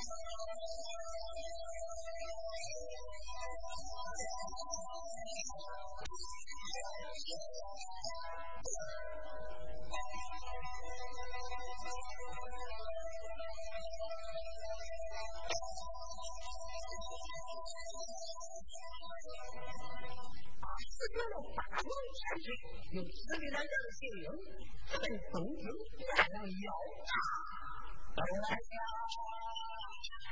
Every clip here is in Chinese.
这个习惯，要他给这个小伙子去读书，让他那个上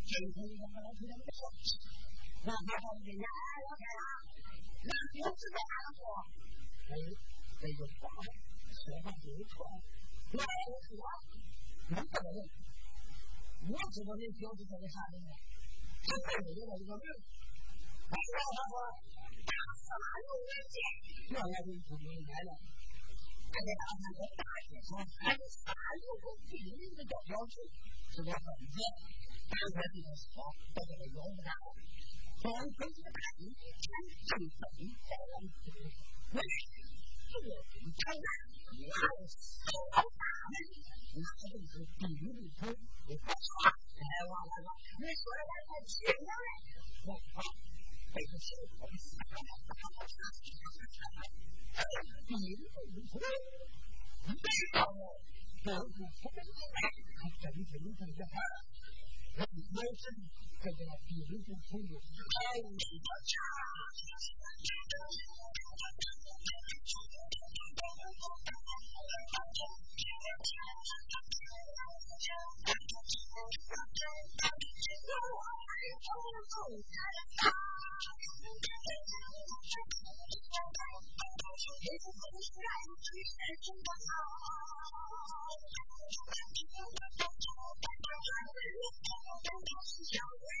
这一听，我来听他们说，那他还人家哎，老，那不是在哪儿？哎，那个话说的不错，那也对，没错的。我知道那标志在么下令的，这背后的一个命。哎呀，他说啥又问题？那他就说你来了，还得打那个大姐说，还得啥又问题？人家叫标志是个粉剂。and residential areas now. Then principally can do something and wish to work in China. Now, so often, going to be really good with that. And I want to know, you sure that I'm sure that? Well, well, they can show you what is happening. Thank you reputation to that illegal single Thank you. 我是小薇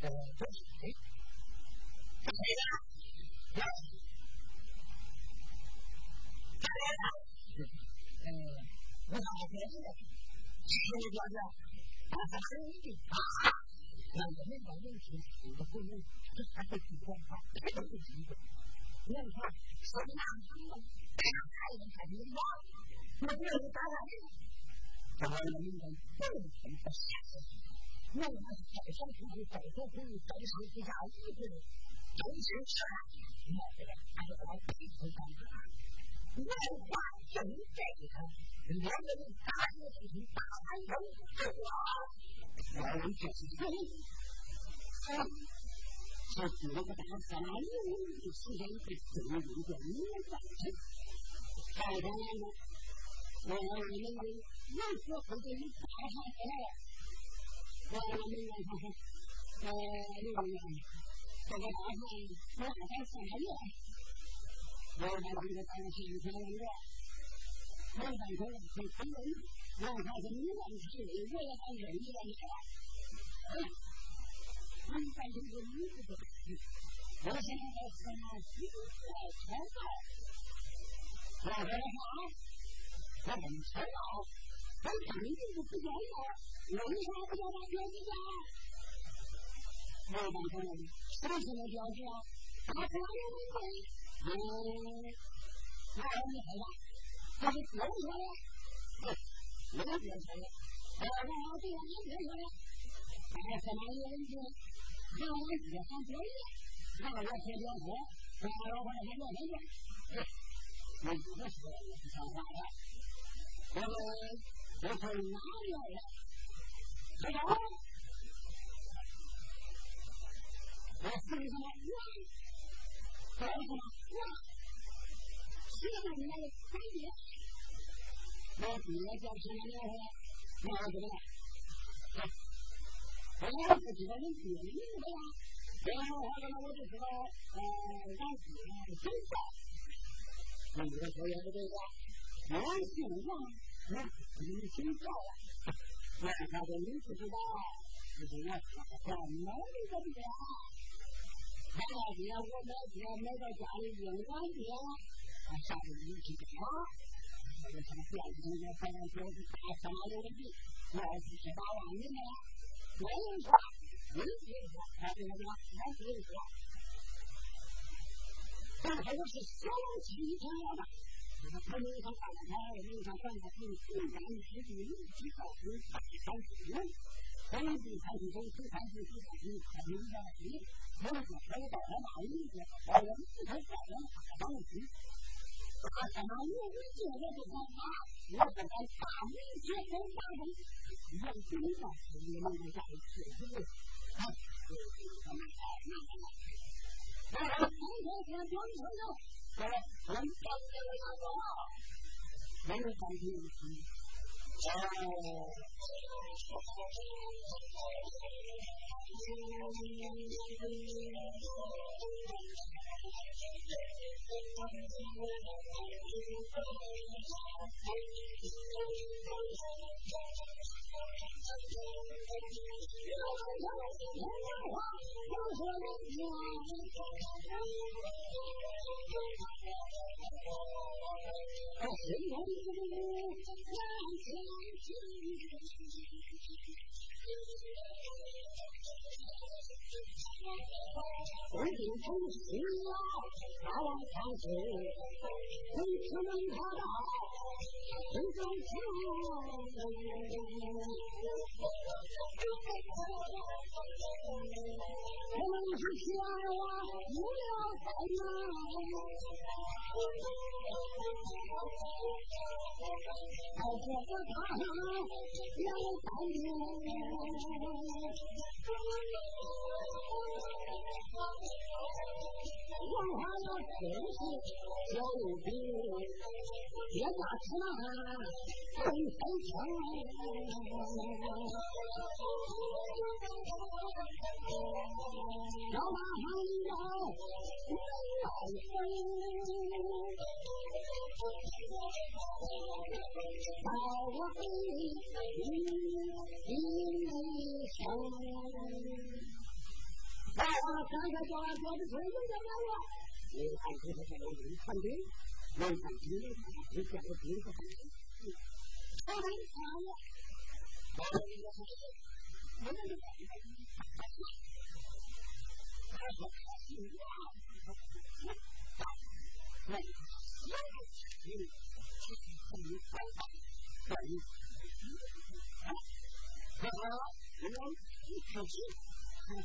呃做谁？干谁的？要干谁的？呃，我上学的，谁的表弟？他是谁的？啊？那我们把问题几个后面，这还是几段话，都是几个。你看，什么样子的？大太阳还没光，那这是干啥的？咱们那个共同的现实，那我们早上出去早做工，早上回家一顿，中午吃饭，那这个还是老皮肤干的。文化正这个，两个人大一事情大完成，对吧？我们就是说，他举了个大三万就实现一个正义的民主战争。再说呢，我们我们有时候对于大汉过来，我们那个就是呃那个这个大汉我大概三个月，我们这个大汉一天一个，我们这个是成人。我看是你们是我也还认你了，你反正是你不对，我现在在什么心在创造，我的话，我不知道，我看你就是不要为啥不要当标记啊？我当什么？什么什么标记啊？大家有问题，嗯，我问你回答，这是做不做的？没别说了，哎，我好对了，没别说了。哎，什么有问题？看我自己喊作业，那我写表格，那我把它写成了。你不是上啥的？我们我从哪里来的？知道吗？我姓什么？我叫什么？我写在你那个作业。我今年叫什么名字？那我知道了。我不知道你别的名字呀。然后后来我就知道，呃，俺是姓赵。你说也不对吧？我姓王，你姓赵。我看着你不知道，就是我上哪里的店？买了店，我买天买到家里用完店，上你去吗？这什么标准的反正就是大三万有问题，二十七八万里面，没人说，没人说，还是那个，没人说。但他就是小气一点的，他没有上大台，没有上上台，是不敢去第一去告诉大山主人，所以第三十九、第三十九条是很明显的，没有说可以到他那里去，到我们这头到我们大山去。他他妈我们做的不好啊！我不敢大明结婚大婚，要真的是你们家的事情，啊，他妈太难了。我我今天先交女朋その本体のは、何か言うと、あの、Thank. 人生的路漫漫，漫漫人生路漫漫。漫漫人生路漫漫，漫漫人生路漫漫。我今天心啊，把我放心，你出门他到，心中情。我们是相爱不了太难，在这个大上要三年。 文化呀， 天是小兵，别家吃那红彩枪，要把上要要分，到我的一生。啊！刚才叫俺叫的谁人家来了？你看，这是我们团队，我们团队的你叫我兵不很轻。他 và họ sai cho cho cho cái thế giới đó đâu à nên anh cứ phải thay đổi những phân biến nên phải chiến đấu phải chiến đấu phải chiến đấu phải có đến sao á có đến là phải muốn được cái này phải học phải học phải hiểu ra học biết đọc này lấy được gì thì phải học phải hiểu ra và nó nó thực sự Well,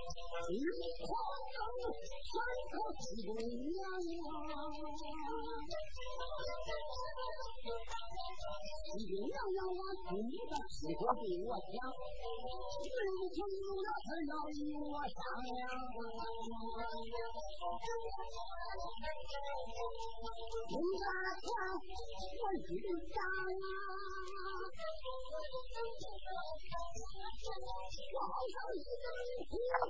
你花开，你看我现在红了，你花灯穿过几朵一定要让我听的师傅对我讲，人情那是要与我商量。听他讲，我紧张啊！我好像一个人心里着忙。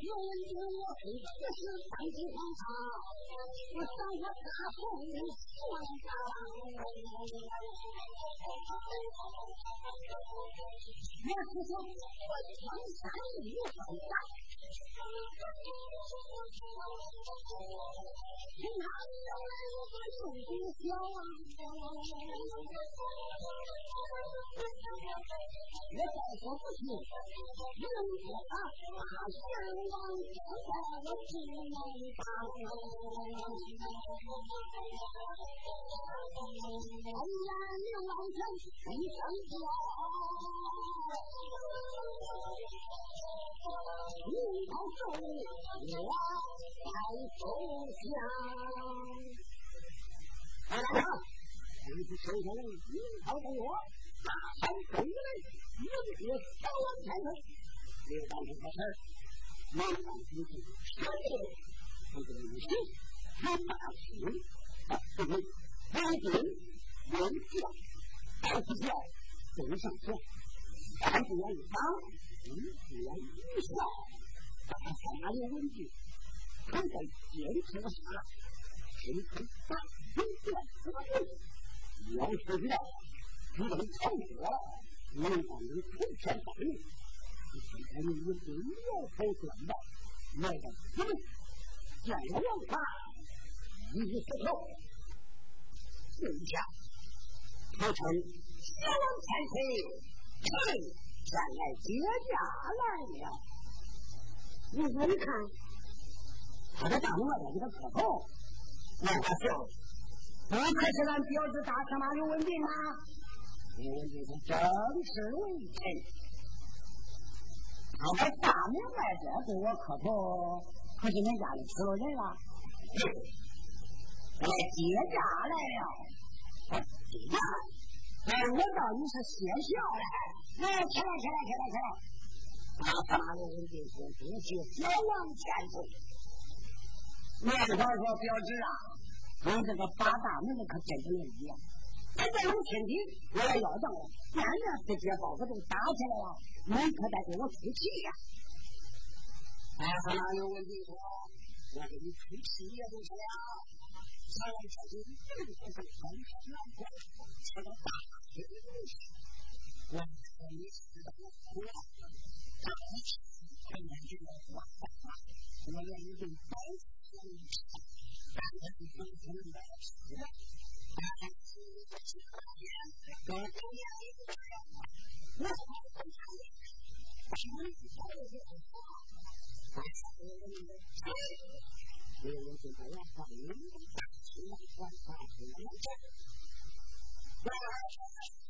有人问我非得是三级黄茶，我想我大红双张。我是说我江山一方长，平常要来我用不小啊。我再说不行，人说大 Ooh. 王就在我。我在头下。来来来，你。是手中樱桃给我，大山走来，一别小王前头，别干这个事儿。满汉军是全国这个武士，他大清啊，这个官军文将，大副将，中上将，三不言长，五不言一少，大三有问题，他在坚持下，形成大清官司的要求了，不能超过，能让人普天大名。今天你们真要开端吧？那个怎么见了王法，一石头，跪下，他称小王千岁，臣前来接驾来了。你说你看，他在大门外边给他磕头，让他笑，不可是俺表子大司马刘文斌吗？刘文斌是正式为臣。他在大门外边给我磕头，可是恁家里出了人了，来接驾来了。接驾，哎，我道你是谢孝来，来起来起来起来起来！大司马刘文斌说：“恭喜小王千岁。”面上说：“表侄啊，跟这个八大门可简直不一样。这个有天地，我要要账了，天天直接把我都打起来了，你可得给我出气呀！哎，哪有问题说？我给你出气也就是了。咱们这里并不是天天难过，这个大天的东西，我说你知道苦 knowledge and then you know what's happening. And then you can both change and then you can do that. And I see that you come in, don't be out of the trail. No, I can tell you. I want to tell you what I thought. I said, I'm going to tell you. We're looking for one point, we're looking for one point, we're looking for one point. Well, I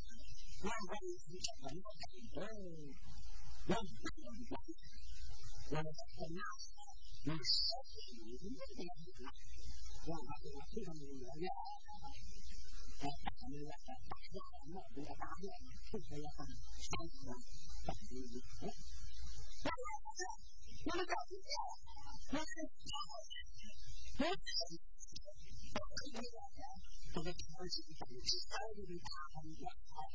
我们吃大了，你们吃好，我们回来。我们这个大家的这个花，大家我们我们大家可以。我大的话，我们我我们是谁大官，谁也不管。我我我是这么干的，我不管。我在哪？你手里没得拿，我把这个推上去了。我打你了，打我，我我打你，不可以打，打死，打死。我们搞不掉，我们搞不掉，我们可以了。这个超级超级超级大红花，我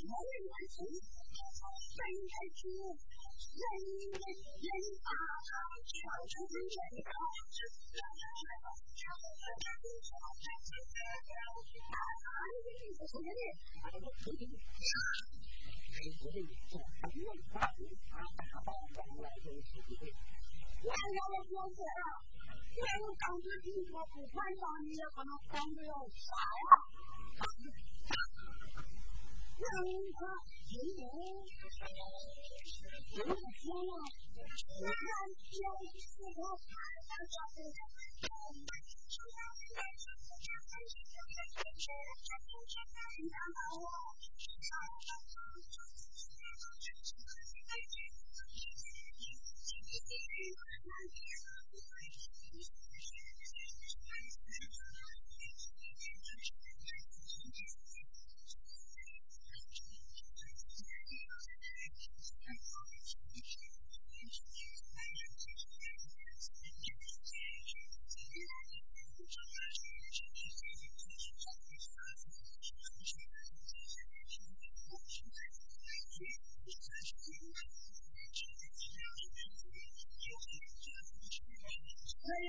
没人来扶，人来接，人人人啊，小城人啊，啊，昨天啊，我昨天，哎，昨天早上六八点啊，大道上来就有几对，我让我说是啊，我有当时你说不管上你也可能当着要啥呀？让他形容有点天呐，那天是他马上就会然后，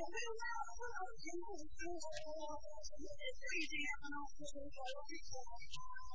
Thank you.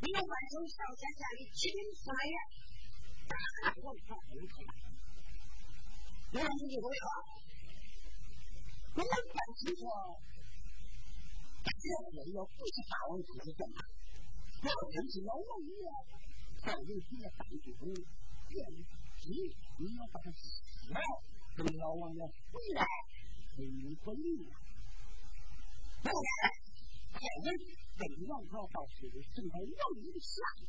你要完成少先生的七品四呀，我靠，你看，你看你这个话，我们办清楚，这个要不是大王出去干嘛？要真是老王爷，再有几个大军，变急，你要把他死了，等老王爷回来，你不利。后来，派人。北王朝到时正在王爷的下面，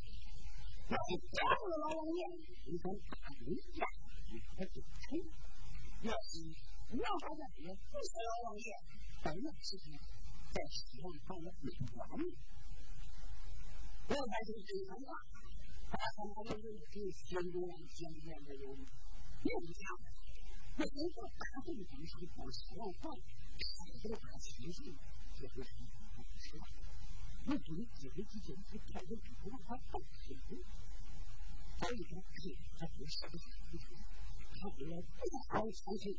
要是抓住了老王爷，你看大军一战，你可就成；要是苗少王爷不是老王爷，在那时候在西王朝的灭亡。我还是这番话，大汉朝的人是心中想念的人，你想，那如果大宋皇上不是王朝，谁都他亲信，这就是不是。我不能自己之间去派人去让他放水，再一个是他不是个好人，他为了不好出去，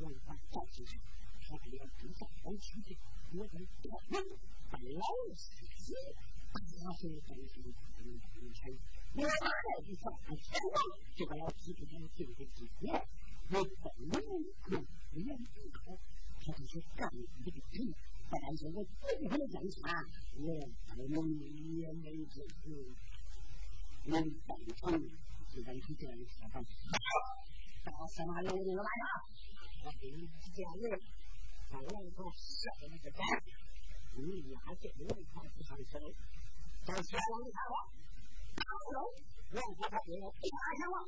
让他放进去，他为了不好出去，我得断命，把老死死，大岁半岁半年前，我哪来的啥钱啊？就把老几个人丢给几年，我本能可不愿意考，他就是干这个事。 但是我最后的检查，我不能也没这个能办成，就让他这样说吧。到司马懿这个晚上，我给你见人，把王朝杀了个蛋，你压这个王朝不上手，到先王的看法，打不了，王朝他也要不打下了，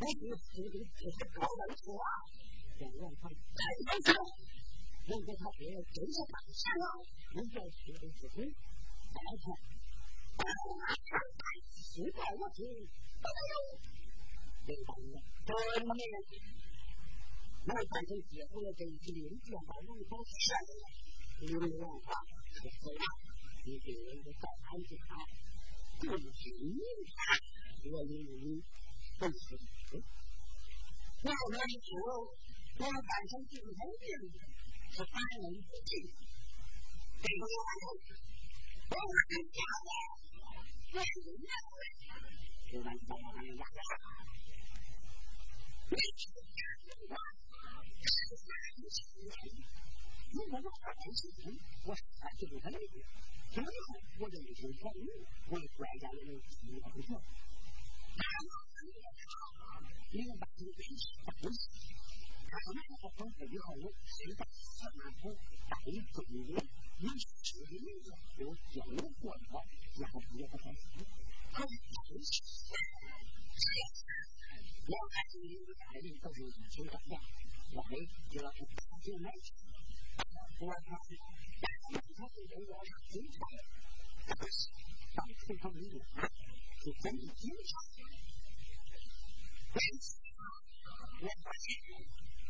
我就死的就是高人说话，让王朝再上手。如果他说真是当钱了，你要说的是对，再看，大大现在我听，没有，没办法，真没有，我反正结婚了这一年，就把王朝杀了，你们王法是死了，你给人家再安置他，就是你看，我认为不是的，我们说，我反正就。是人，家 to finally produce. They go on over and down that. When you know it, you went down and got out. Make you have to run. That is not a situation. You know what our institution was expected to do. You know what it is you're telling me when it's right down in your control. Now, you know about the things a we 他们好像背后是在司马府带中人，有势力有交流管道，然后也不太清。可是都是我看这里的大人都是一手掌大，我们就要去大酒买酒。我看，但是他这个要是经常，但是当时他们有是真的经常。但是我发现。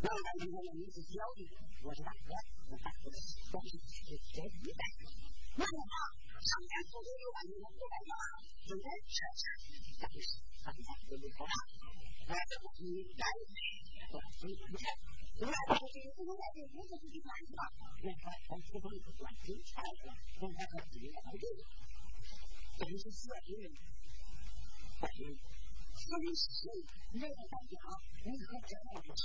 来。我刚才说你是小弟，我是大哥，我大哥我是小弟代。那么上天父母有万一我不代表，现在这下但是大家都没说话，我这不是该配，我所以不看。我来到这里，不能在这屋子里去乱逛，乱逛从厨房里乱进菜了，我还和自己来这个，真是邪人。但是，所以是没有代表，你可真的不小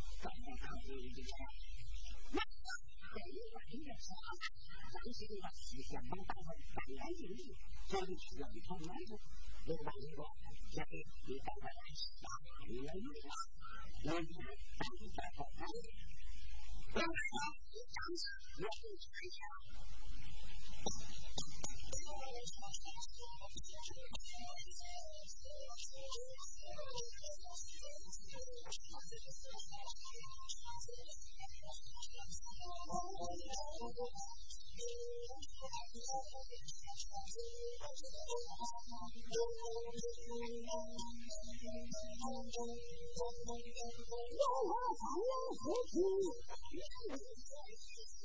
早上上午一点钟，那在日本音乐上，咱是要思想能达到百元盈，这就需要一套模式。另外一个，就是你大概大你要用上，因为当你在搞模式，当你当时要用材料。Oh, my God.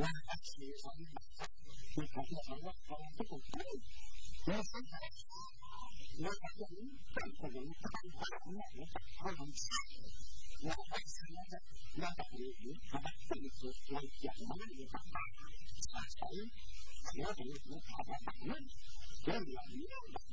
ว่าอาชีพของคือของที่เขาว่าของที่ผมใช้ไม่ใช่แล้วผมเป็นผมเป็นคนหนึ่งนะครับว่าผมใช่เราไปใช้แล้วเราแบบนี้นะครับสิ่งที่เราอยากได้นะครับใช้แล้วผมถึงขอแบบนั้นเรื่องอย่างนี้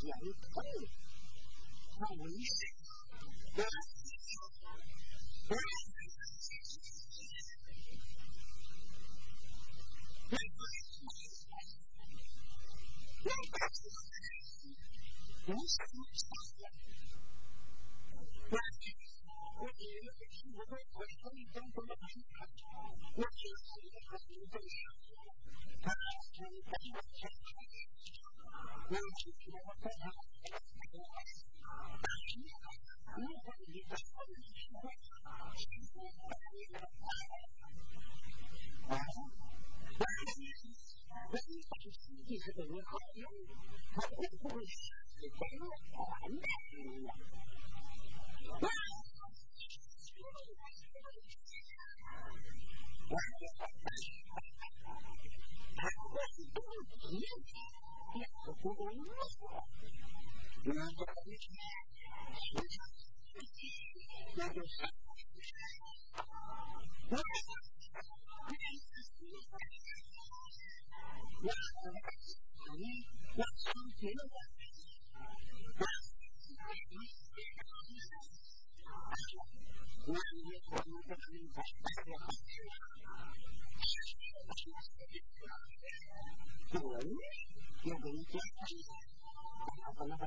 人会，不为谁，人。Selain memiliki apa-apa